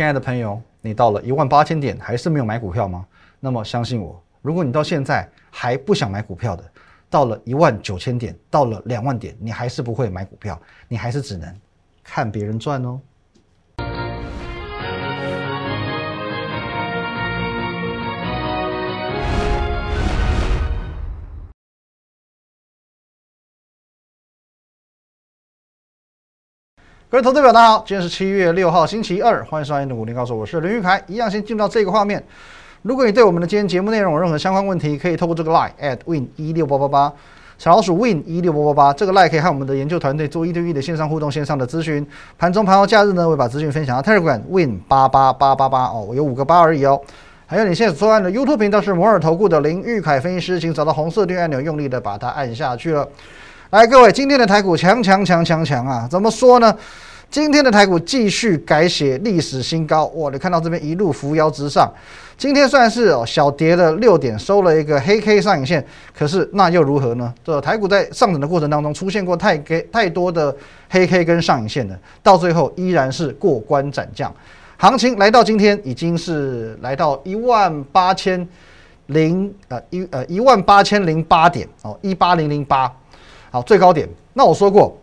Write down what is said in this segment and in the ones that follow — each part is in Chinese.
亲爱的朋友，你到了一万八千点还是没有买股票吗？那么相信我，如果你到现在还不想买股票的，到了一万九千点，到了两万点，你还是不会买股票，你还是只能看别人赚哦。各位投资者，大家好，今天是七月六号，星期二，欢迎收看《的股林告诉我是林玉凯。一样先进入到这个画面。如果你对我们的今天节目内容有任何相关问题，可以透过这个 line at win 一六八八八，小老鼠 win 一六八八八，这个 line 可以和我们的研究团队做一对一的线上互动、线上的咨询。盘中、盘后、假日呢，会把资讯分享到 Telegram win 八八八八八哦，我有五个八而已哦。还有你现在所看的 YouTube 频道是摩尔投顾的林玉凯分析师，请找到红色订阅按钮，用力的把它按下去了。来，各位，今天的台股强强强强强啊！怎么说呢？今天的台股继续改写历史新高，哇！你看到这边一路扶摇直上，今天算是哦小跌了六点，收了一个黑 K 上影线，可是那又如何呢？这台股在上涨的过程当中出现过太给太多的黑 K 跟上影线的，到最后依然是过关斩将，行情来到今天已经是来到一万八千零呃一呃一万八千零八点哦，一八零零八。好，最高点。那我说过，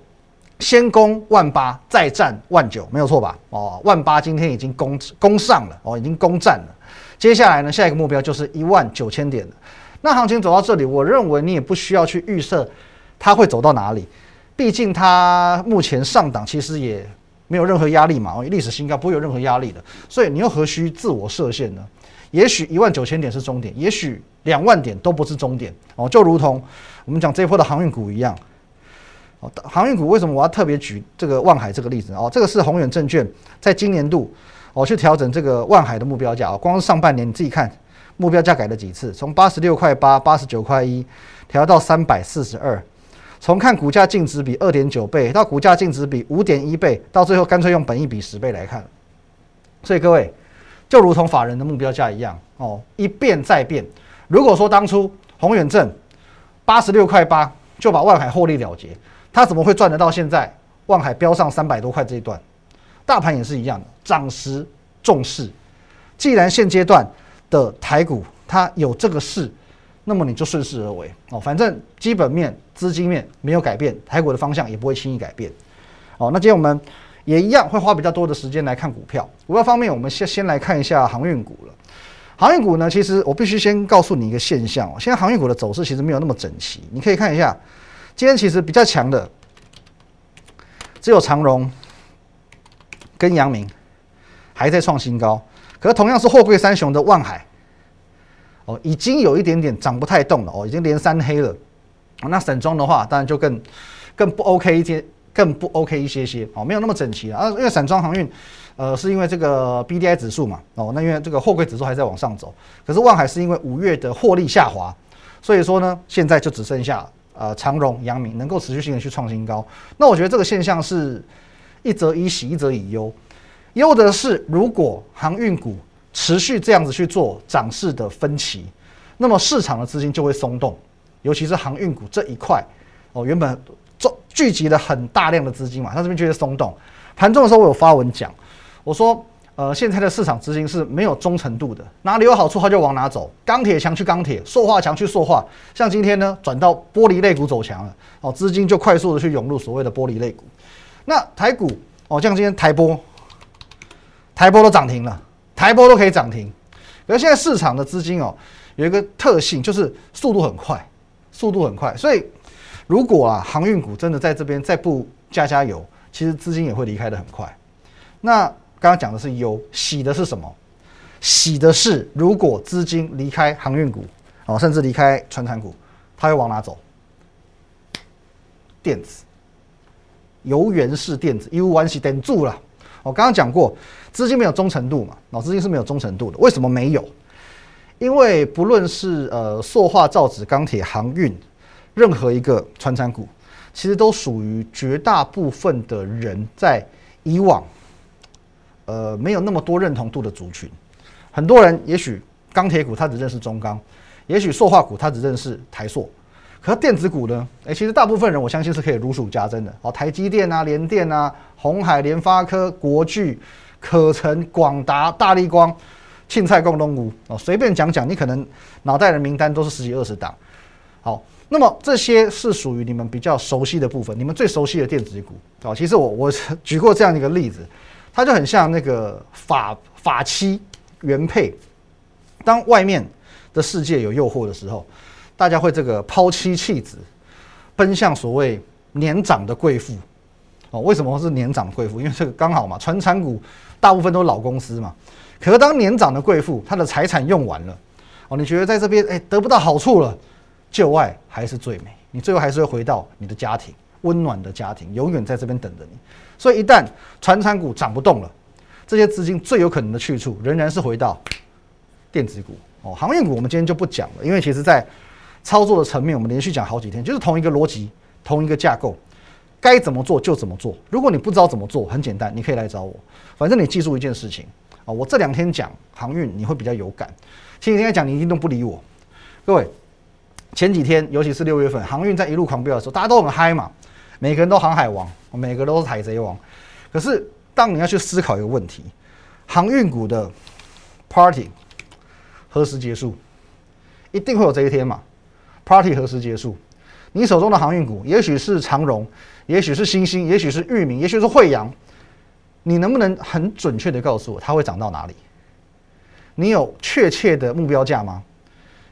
先攻万八，再战万九，没有错吧？哦，万八今天已经攻攻上了，哦，已经攻占了。接下来呢，下一个目标就是一万九千点了。那行情走到这里，我认为你也不需要去预设它会走到哪里，毕竟它目前上档其实也没有任何压力嘛，哦，历史新高不会有任何压力的。所以你又何须自我设限呢？也许一万九千点是终点，也许两万点都不是终点哦，就如同我们讲这一波的航运股一样。哦，航运股为什么我要特别举这个万海这个例子哦？这个是宏远证券在今年度哦去调整这个万海的目标价哦，光是上半年你自己看目标价改了几次，从八十六块八、八十九块一调到三百四十二，从看股价净值比二点九倍到股价净值比五点一倍，到最后干脆用本益比十倍来看。所以各位就如同法人的目标价一样哦，一变再变。如果说当初宏远证八十六块八就把万海获利了结。他怎么会赚得到现在万海飙上三百多块这一段？大盘也是一样的，涨时重视。既然现阶段的台股它有这个势，那么你就顺势而为哦。反正基本面、资金面没有改变，台股的方向也不会轻易改变。哦，那今天我们也一样会花比较多的时间来看股票。股票方面，我们先先来看一下航运股了。航运股呢，其实我必须先告诉你一个现象哦，现在航运股的走势其实没有那么整齐。你可以看一下。今天其实比较强的只有长荣跟阳明还在创新高，可是同样是货柜三雄的万海哦，已经有一点点涨不太动了哦，已经连三黑了。那散装的话，当然就更更不 OK 一些，更不 OK 一些些哦，没有那么整齐了啊。因为散装航运呃，是因为这个 BDI 指数嘛哦，那因为这个货柜指数还在往上走，可是万海是因为五月的获利下滑，所以说呢，现在就只剩下。呃，长荣、阳明能够持续性的去创新高，那我觉得这个现象是一则以喜，一则以忧。忧的是，如果航运股持续这样子去做涨势的分歧，那么市场的资金就会松动，尤其是航运股这一块哦，原本聚聚集了很大量的资金嘛，它这边就会松动。盘中的时候，我有发文讲，我说。呃，现在的市场资金是没有忠诚度的，哪里有好处它就往哪走。钢铁强去钢铁，塑化强去塑化。像今天呢，转到玻璃类股走强了，哦，资金就快速的去涌入所谓的玻璃类股。那台股哦，像今天台波，台波都涨停了，台波都可以涨停。而现在市场的资金哦，有一个特性就是速度很快，速度很快。所以如果啊，航运股真的在这边再不加加油，其实资金也会离开的很快。那刚刚讲的是忧，喜的是什么？喜的是，如果资金离开航运股，哦，甚至离开船产股，它会往哪走？电子，油源式电子，U 完系等住了。我刚刚讲过，资金没有忠诚度嘛，哦，资金是没有忠诚度的。为什么没有？因为不论是呃塑化、造纸、钢铁、航运，任何一个船产股，其实都属于绝大部分的人在以往。呃，没有那么多认同度的族群，很多人也许钢铁股他只认识中钢，也许塑化股他只认识台塑，可是电子股呢？诶，其实大部分人我相信是可以如数家珍的。哦，台积电啊、联电啊、红海、联发科、国巨、可成、广达、大力光、庆菜共东吴哦，随便讲讲，你可能脑袋的名单都是十几二十档。好，那么这些是属于你们比较熟悉的部分，你们最熟悉的电子股哦。其实我我举过这样一个例子，它就很像那个法法妻原配，当外面的世界有诱惑的时候，大家会这个抛妻弃子，奔向所谓年长的贵妇哦。为什么是年长贵妇？因为这个刚好嘛，传产股大部分都是老公司嘛。可是当年长的贵妇，她的财产用完了哦，你觉得在这边哎得不到好处了？旧爱还是最美，你最后还是会回到你的家庭，温暖的家庭，永远在这边等着你。所以一旦船产股涨不动了，这些资金最有可能的去处仍然是回到电子股哦，航运股我们今天就不讲了，因为其实在操作的层面，我们连续讲好几天，就是同一个逻辑，同一个架构，该怎么做就怎么做。如果你不知道怎么做，很简单，你可以来找我，反正你记住一件事情啊，我这两天讲航运你会比较有感，前几天讲你一定都不理我，各位。前几天，尤其是六月份，航运在一路狂飙的时候，大家都很嗨嘛，每个人都航海王，每个都是海贼王。可是，当你要去思考一个问题，航运股的 party 何时结束？一定会有这一天嘛？party 何时结束？你手中的航运股，也许是长荣，也许是新兴，也许是裕民，也许是惠阳，你能不能很准确的告诉我，它会涨到哪里？你有确切的目标价吗？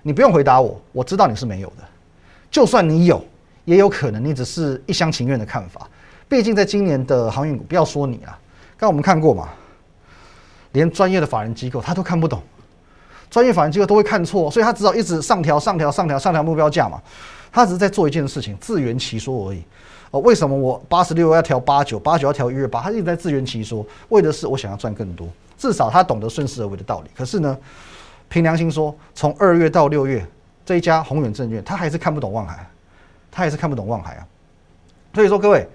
你不用回答我，我知道你是没有的。就算你有，也有可能你只是一厢情愿的看法。毕竟在今年的航运股，不要说你了，刚我们看过嘛，连专业的法人机构他都看不懂，专业法人机构都会看错，所以他只好一直上调、上调、上调、上调目标价嘛。他只是在做一件事情，自圆其说而已。哦，为什么我八十六要调八九，八九要调一月八？他一直在自圆其说，为的是我想要赚更多。至少他懂得顺势而为的道理。可是呢？凭良心说，从二月到六月，这一家宏远证券，他还是看不懂望海，他也是看不懂望海啊。所以说，各位，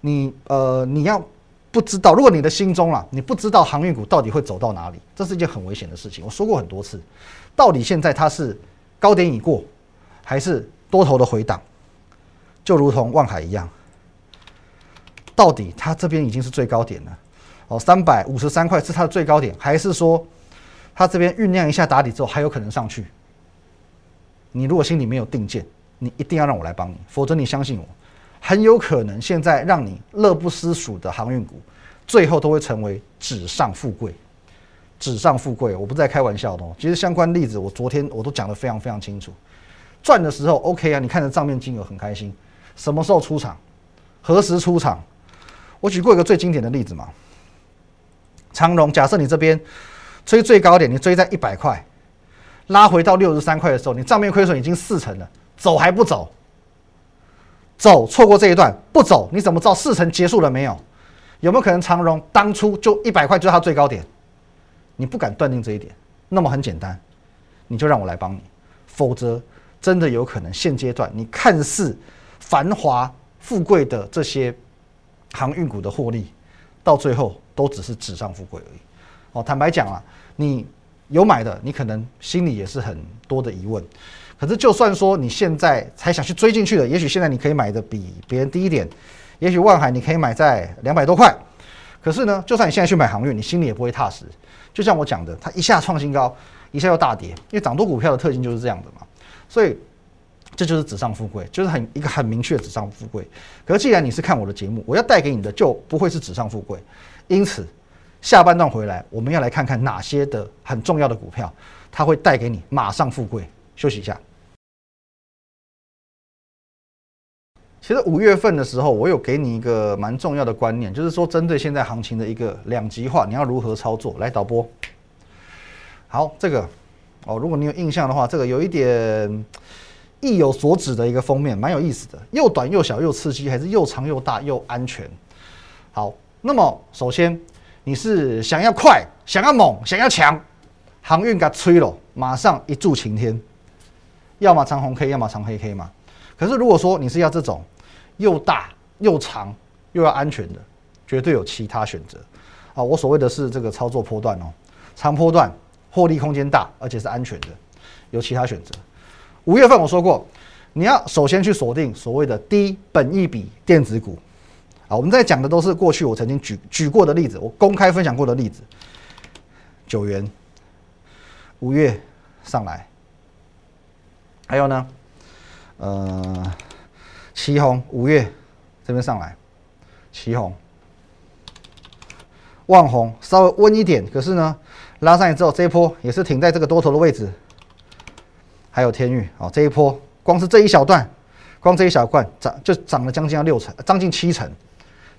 你呃，你要不知道，如果你的心中啊，你不知道航运股到底会走到哪里，这是一件很危险的事情。我说过很多次，到底现在它是高点已过，还是多头的回档？就如同望海一样，到底它这边已经是最高点了？哦，三百五十三块是它的最高点，还是说？它这边酝酿一下打底之后，还有可能上去。你如果心里没有定见，你一定要让我来帮你，否则你相信我，很有可能现在让你乐不思蜀的航运股，最后都会成为纸上富贵。纸上富贵，我不在开玩笑的哦。其实相关例子，我昨天我都讲得非常非常清楚。赚的时候 OK 啊，你看着账面金额很开心。什么时候出场？何时出场？我举过一个最经典的例子嘛。长荣，假设你这边。追最高点，你追在一百块，拉回到六十三块的时候，你账面亏损已经四成了，走还不走？走，错过这一段不走，你怎么知道四成结束了没有？有没有可能长荣当初就一百块就是它最高点？你不敢断定这一点，那么很简单，你就让我来帮你，否则真的有可能现阶段你看似繁华富贵的这些航运股的获利，到最后都只是纸上富贵而已。哦，坦白讲啊，你有买的，你可能心里也是很多的疑问。可是，就算说你现在才想去追进去的，也许现在你可以买的比别人低一点，也许万海你可以买在两百多块。可是呢，就算你现在去买航运，你心里也不会踏实。就像我讲的，它一下创新高，一下又大跌，因为涨多股票的特性就是这样的嘛。所以，这就是纸上富贵，就是很一个很明确的纸上富贵。可是，既然你是看我的节目，我要带给你的就不会是纸上富贵，因此。下半段回来，我们要来看看哪些的很重要的股票，它会带给你马上富贵。休息一下。其实五月份的时候，我有给你一个蛮重要的观念，就是说针对现在行情的一个两极化，你要如何操作？来导播，好，这个哦，如果你有印象的话，这个有一点意有所指的一个封面，蛮有意思的，又短又小又刺激，还是又长又大又安全？好，那么首先。你是想要快、想要猛、想要强，航运给吹了，马上一柱擎天，要么长红 K，要么长黑 K 嘛。可是如果说你是要这种又大又长又要安全的，绝对有其他选择啊！我所谓的是这个操作波段哦，长波段获利空间大，而且是安全的，有其他选择。五月份我说过，你要首先去锁定所谓的低本益比电子股啊，我们在讲的都是过去我曾经举举过的例子，我公开分享过的例子。九元，五月上来，还有呢，呃，旗红五月这边上来，旗红，望红稍微温一点，可是呢，拉上来之后这一波也是停在这个多头的位置。还有天域，哦，这一波光是这一小段，光这一小段涨就涨了将近要六成，将近七成，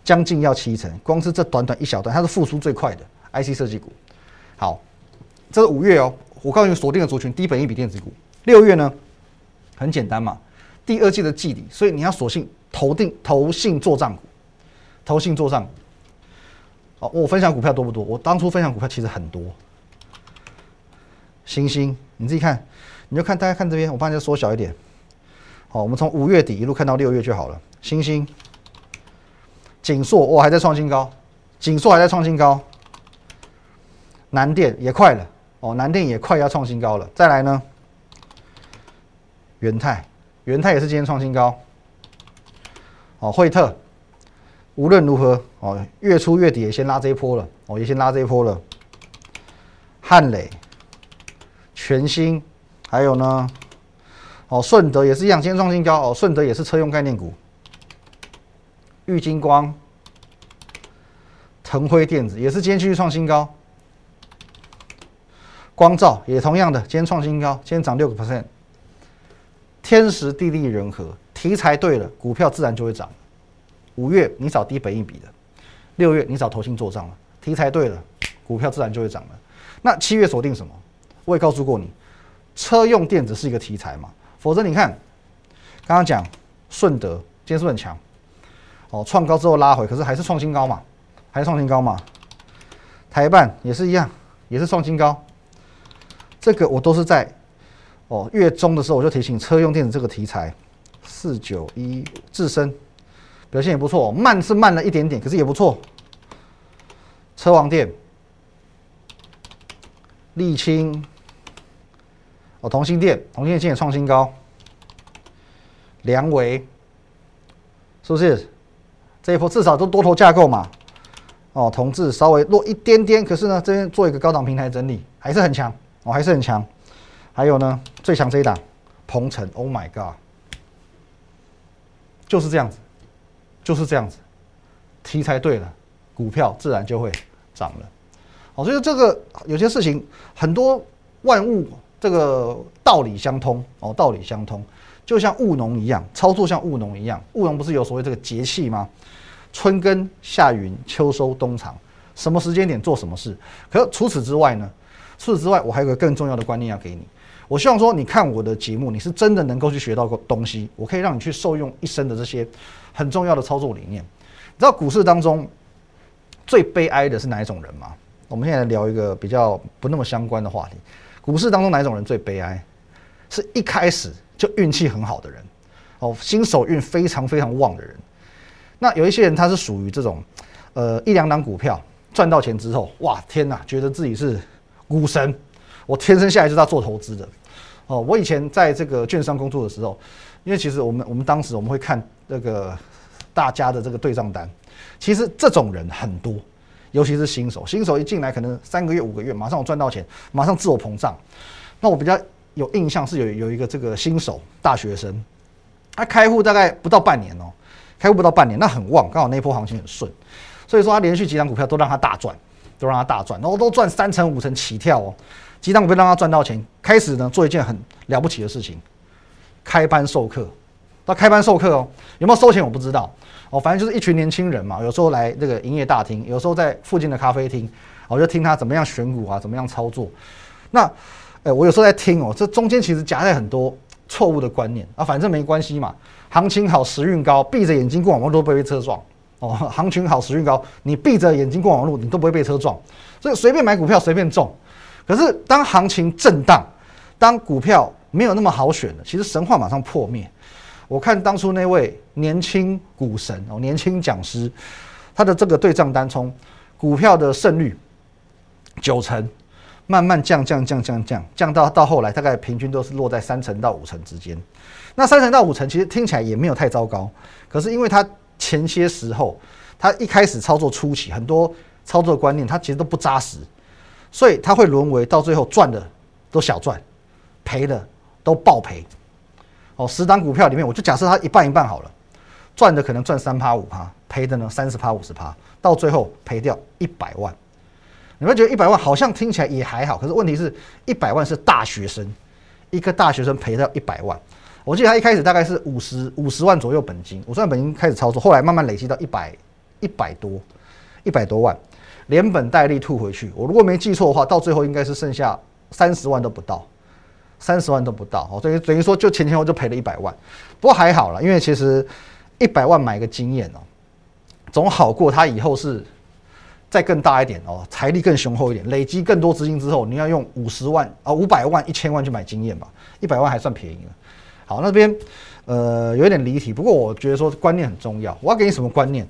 将近要七成，光是这短短一小段，它是复苏最快的 IC 设计股。好，这是五月哦，我告诉你锁定的族群低本一笔电子股。六月呢，很简单嘛，第二季的季底，所以你要索性投定投信做账股，投信做账。好，我分享股票多不多？我当初分享股票其实很多。星星，你自己看。你就看大家看这边，我帮你缩小一点。好，我们从五月底一路看到六月就好了。星星、锦硕，我，还在创新高，锦硕还在创新高。南电也快了，哦，南电也快要创新高了。再来呢，元泰，元泰也是今天创新高。哦，惠特，无论如何，哦，月初月底也先拉这一波了，哦，也先拉这一波了。汉磊，全新。还有呢，哦，顺德也是一样，今天创新高哦。顺德也是车用概念股，玉金光、腾辉电子也是今天继续创新高，光照也同样的，今天创新高，今天涨六个 percent。天时地利人和，题材对了，股票自然就会涨。五月你找低本一笔的，六月你找投信做账了，题材对了，股票自然就会涨了。那七月锁定什么？我也告诉过你。车用电子是一个题材嘛？否则你看，刚刚讲顺德今天是不是很强？哦，创高之后拉回，可是还是创新高嘛？还是创新高嘛？台办也是一样，也是创新高。这个我都是在哦月中的时候我就提醒车用电子这个题材，四九一自身表现也不错，慢是慢了一点点，可是也不错。车王电、沥青。哦，同心电，同心电今天创新高，梁维是不是这一波至少都多头架构嘛？哦，同志稍微弱一点点，可是呢，这边做一个高档平台整理，还是很强哦，还是很强。还有呢，最强这一档，鹏程，Oh my God，就是这样子，就是这样子，题材对了，股票自然就会涨了。哦，所以这个有些事情很多万物。这个道理相通哦，道理相通，就像务农一样，操作像务农一样。务农不是有所谓这个节气吗？春耕、夏耘、秋收、冬藏，什么时间点做什么事？可除此之外呢？除此之外，我还有个更重要的观念要给你。我希望说，你看我的节目，你是真的能够去学到个东西，我可以让你去受用一生的这些很重要的操作理念。你知道股市当中最悲哀的是哪一种人吗？我们现在聊一个比较不那么相关的话题。股市当中哪一种人最悲哀？是一开始就运气很好的人，哦，新手运非常非常旺的人。那有一些人他是属于这种，呃，一两档股票赚到钱之后，哇，天哪，觉得自己是股神，我天生下来就是要做投资的。哦，我以前在这个券商工作的时候，因为其实我们我们当时我们会看那个大家的这个对账单，其实这种人很多。尤其是新手，新手一进来可能三个月、五个月，马上我赚到钱，马上自我膨胀。那我比较有印象是有有一个这个新手大学生，他开户大概不到半年哦，开户不到半年，那很旺，刚好那波行情很顺，所以说他连续几张股票都让他大赚，都让他大赚，然后都赚三成、五成起跳哦，鸡蛋股票让他赚到钱，开始呢做一件很了不起的事情，开班授课。到开班授课哦，有没有收钱我不知道。哦，反正就是一群年轻人嘛，有时候来这个营业大厅，有时候在附近的咖啡厅，我就听他怎么样选股啊，怎么样操作。那，哎，我有时候在听哦，这中间其实夹带很多错误的观念啊，反正没关系嘛，行情好时运高，闭着眼睛过马路都不会被车撞哦。行情好时运高，你闭着眼睛过马路你都不会被车撞，所以随便买股票随便中。可是当行情震荡，当股票没有那么好选了，其实神话马上破灭。我看当初那位年轻股神哦，年轻讲师，他的这个对账单从股票的胜率九成，慢慢降降降降降降到到后来大概平均都是落在三成到五成之间。那三成到五成其实听起来也没有太糟糕，可是因为他前些时候，他一开始操作初期，很多操作观念他其实都不扎实，所以他会沦为到最后赚的都小赚，赔的都爆赔。哦，十档股票里面，我就假设它一半一半好了，赚的可能赚三趴五趴，赔的呢三十趴五十趴，到最后赔掉一百万。你们觉得一百万好像听起来也还好，可是问题是，一百万是大学生，一个大学生赔掉一百万。我记得他一开始大概是五十五十万左右本金，五十万本金开始操作，后来慢慢累积到一百一百多一百多万，连本带利吐回去。我如果没记错的话，到最后应该是剩下三十万都不到。三十万都不到哦，等于等于说就前前后就赔了一百万，不过还好了，因为其实一百万买个经验哦，总好过他以后是再更大一点哦，财力更雄厚一点，累积更多资金之后，你要用五十万啊五百万一千万去买经验吧，一百万还算便宜了。好，那边呃有点离题，不过我觉得说观念很重要，我要给你什么观念？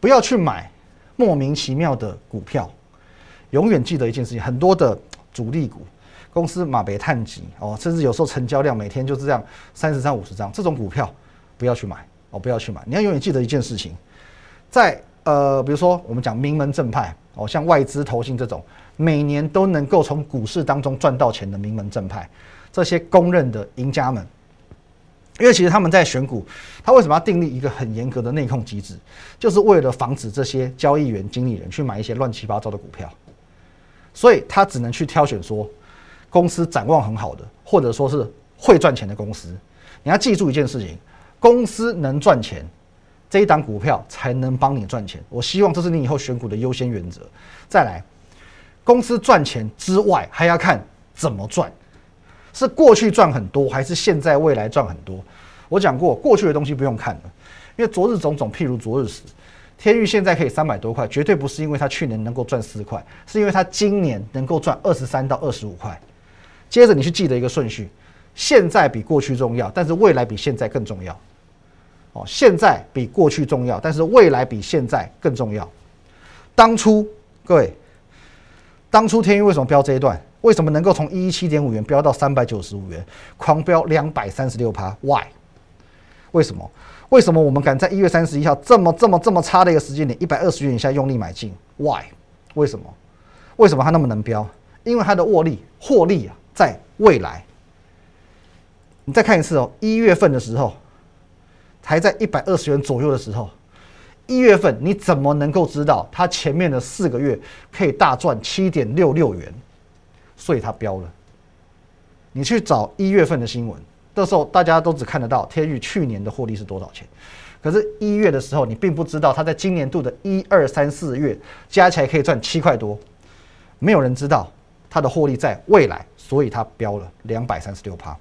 不要去买莫名其妙的股票，永远记得一件事情，很多的主力股。公司马北探级哦，甚至有时候成交量每天就是这样三十张五十张，这种股票不要去买哦，不要去买。你要永远记得一件事情，在呃，比如说我们讲名门正派哦，像外资投信这种，每年都能够从股市当中赚到钱的名门正派，这些公认的赢家们，因为其实他们在选股，他为什么要订立一个很严格的内控机制，就是为了防止这些交易员、经理人去买一些乱七八糟的股票，所以他只能去挑选说。公司展望很好的，或者说是会赚钱的公司，你要记住一件事情：公司能赚钱，这一档股票才能帮你赚钱。我希望这是你以后选股的优先原则。再来，公司赚钱之外，还要看怎么赚，是过去赚很多，还是现在未来赚很多？我讲过，过去的东西不用看了，因为昨日种种，譬如昨日死。天域现在可以三百多块，绝对不是因为它去年能够赚四块，是因为它今年能够赚二十三到二十五块。接着你去记得一个顺序，现在比过去重要，但是未来比现在更重要。哦，现在比过去重要，但是未来比现在更重要。当初各位，当初天域为什么标这一段？为什么能够从一一七点五元飙到三百九十五元，狂飙两百三十六趴？Why？为什么？为什么我们敢在一月三十一号这么这么这么差的一个时间点，一百二十元以下用力买进？Why？为什么？为什么它那么能飙？因为它的握力，获利啊！在未来，你再看一次哦。一月份的时候，还在一百二十元左右的时候，一月份你怎么能够知道它前面的四个月可以大赚七点六六元？所以它飙了。你去找一月份的新闻，那时候大家都只看得到天宇去年的获利是多少钱，可是一月的时候，你并不知道它在今年度的一二三四月加起来可以赚七块多，没有人知道它的获利在未来。所以它飙了两百三十六趴，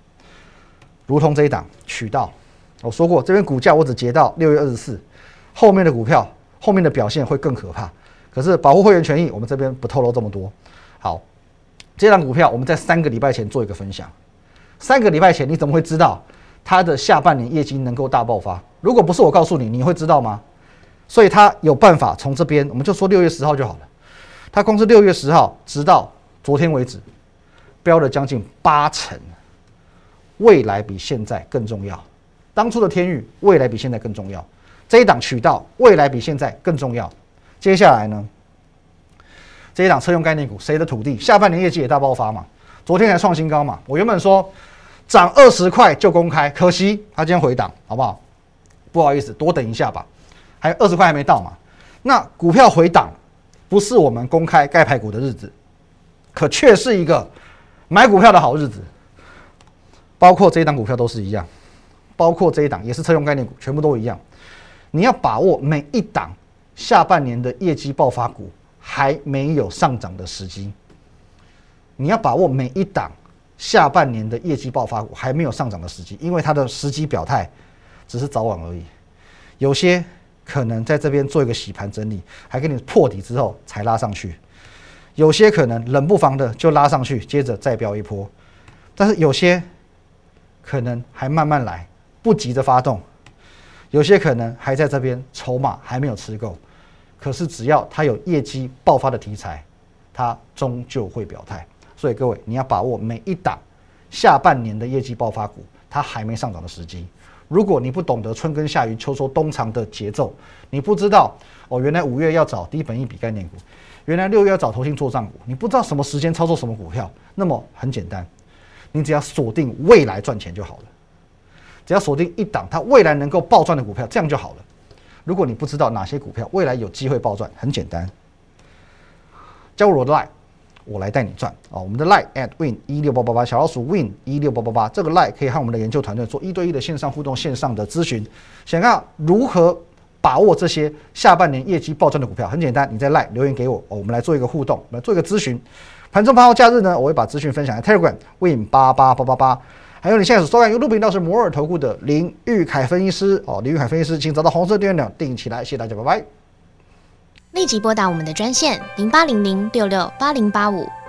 如同这一档渠道，我说过这边股价我只截到六月二十四，后面的股票后面的表现会更可怕。可是保护会员权益，我们这边不透露这么多。好，这档股票我们在三个礼拜前做一个分享，三个礼拜前你怎么会知道它的下半年业绩能够大爆发？如果不是我告诉你，你会知道吗？所以它有办法从这边，我们就说六月十号就好了。它光是六月十号，直到昨天为止。飙了将近八成，未来比现在更重要。当初的天域，未来比现在更重要。这一档渠道，未来比现在更重要。接下来呢？这一档车用概念股，谁的土地？下半年业绩也大爆发嘛？昨天才创新高嘛？我原本说涨二十块就公开，可惜它今天回档，好不好？不好意思，多等一下吧。还有二十块还没到嘛？那股票回档，不是我们公开盖牌股的日子，可却是一个。买股票的好日子，包括这一档股票都是一样，包括这一档也是车用概念股，全部都一样。你要把握每一档下半年的业绩爆发股还没有上涨的时机。你要把握每一档下半年的业绩爆发还没有上涨的时机，因为它的时机表态只是早晚而已。有些可能在这边做一个洗盘整理，还给你破底之后才拉上去。有些可能冷不防的就拉上去，接着再飙一波，但是有些可能还慢慢来，不急着发动；有些可能还在这边筹码还没有吃够，可是只要它有业绩爆发的题材，它终究会表态。所以各位，你要把握每一档下半年的业绩爆发股，它还没上涨的时机。如果你不懂得春耕夏耘秋收冬藏的节奏，你不知道哦，原来五月要找低本一笔概念股，原来六月要找投信做账股，你不知道什么时间操作什么股票，那么很简单，你只要锁定未来赚钱就好了。只要锁定一档它未来能够暴赚的股票，这样就好了。如果你不知道哪些股票未来有机会暴赚，很简单，加入我的 line，我来带你赚啊！我们的 line at win 一六八八八，小老鼠 win 一六八八八，这个 line 可以和我们的研究团队做一对一的线上互动、线上的咨询。想要如何把握这些下半年业绩暴赚的股票？很简单，你在 line 留言给我，我们来做一个互动，来做一个咨询。盘中盘后假日呢，我会把资讯分享在 Telegram win 八八八八八。还有你现在所收看 YouTube 频道是摩尔投顾的林玉凯分析师哦，林玉凯分析师，请找到红色订阅钮订起来，谢谢大家，拜拜。立即拨打我们的专线零八零零六六八零八五